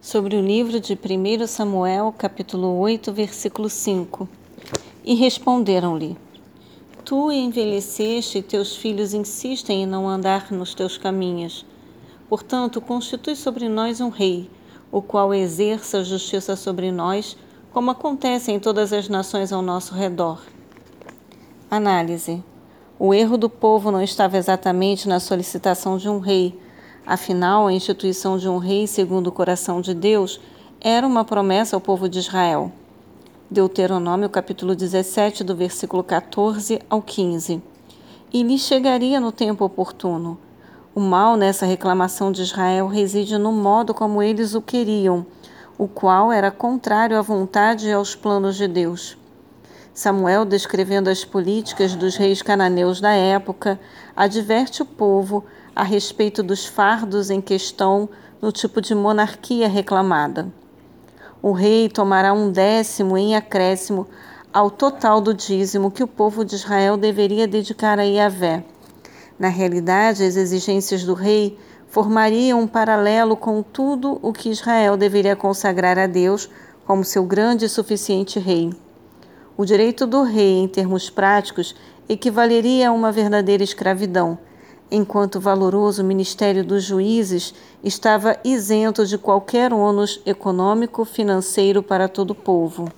sobre o livro de 1 Samuel, capítulo 8, versículo 5. E responderam-lhe: Tu envelheceste e teus filhos insistem em não andar nos teus caminhos. Portanto, constitui sobre nós um rei, o qual exerça justiça sobre nós, como acontece em todas as nações ao nosso redor. Análise: O erro do povo não estava exatamente na solicitação de um rei Afinal, a instituição de um rei segundo o coração de Deus era uma promessa ao povo de Israel. Deuteronômio capítulo 17, do versículo 14 ao 15. E lhe chegaria no tempo oportuno. O mal nessa reclamação de Israel reside no modo como eles o queriam, o qual era contrário à vontade e aos planos de Deus. Samuel, descrevendo as políticas dos reis cananeus da época, adverte o povo a respeito dos fardos em questão no tipo de monarquia reclamada. O rei tomará um décimo em acréscimo ao total do dízimo que o povo de Israel deveria dedicar a Yahvé. Na realidade, as exigências do rei formariam um paralelo com tudo o que Israel deveria consagrar a Deus como seu grande e suficiente rei. O direito do rei, em termos práticos, equivaleria a uma verdadeira escravidão, enquanto o valoroso ministério dos juízes estava isento de qualquer ônus econômico financeiro para todo o povo.